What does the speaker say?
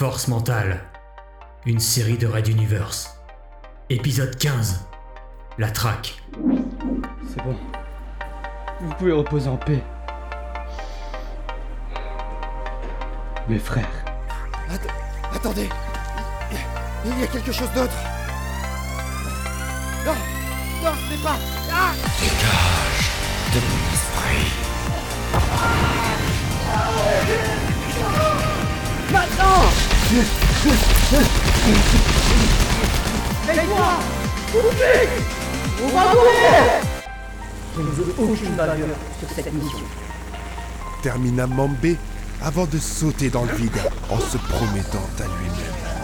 Force mentale. Une série de Red Universe. Épisode 15. La traque. C'est bon. Vous pouvez reposer en paix. Mes frères. Att- attendez il, y a quelque chose d'autre Non Non, ce n'est pas Ah Je ne veux aucune valeur sur cette mission. termina Mambé avant de sauter dans le vide en se promettant à lui-même.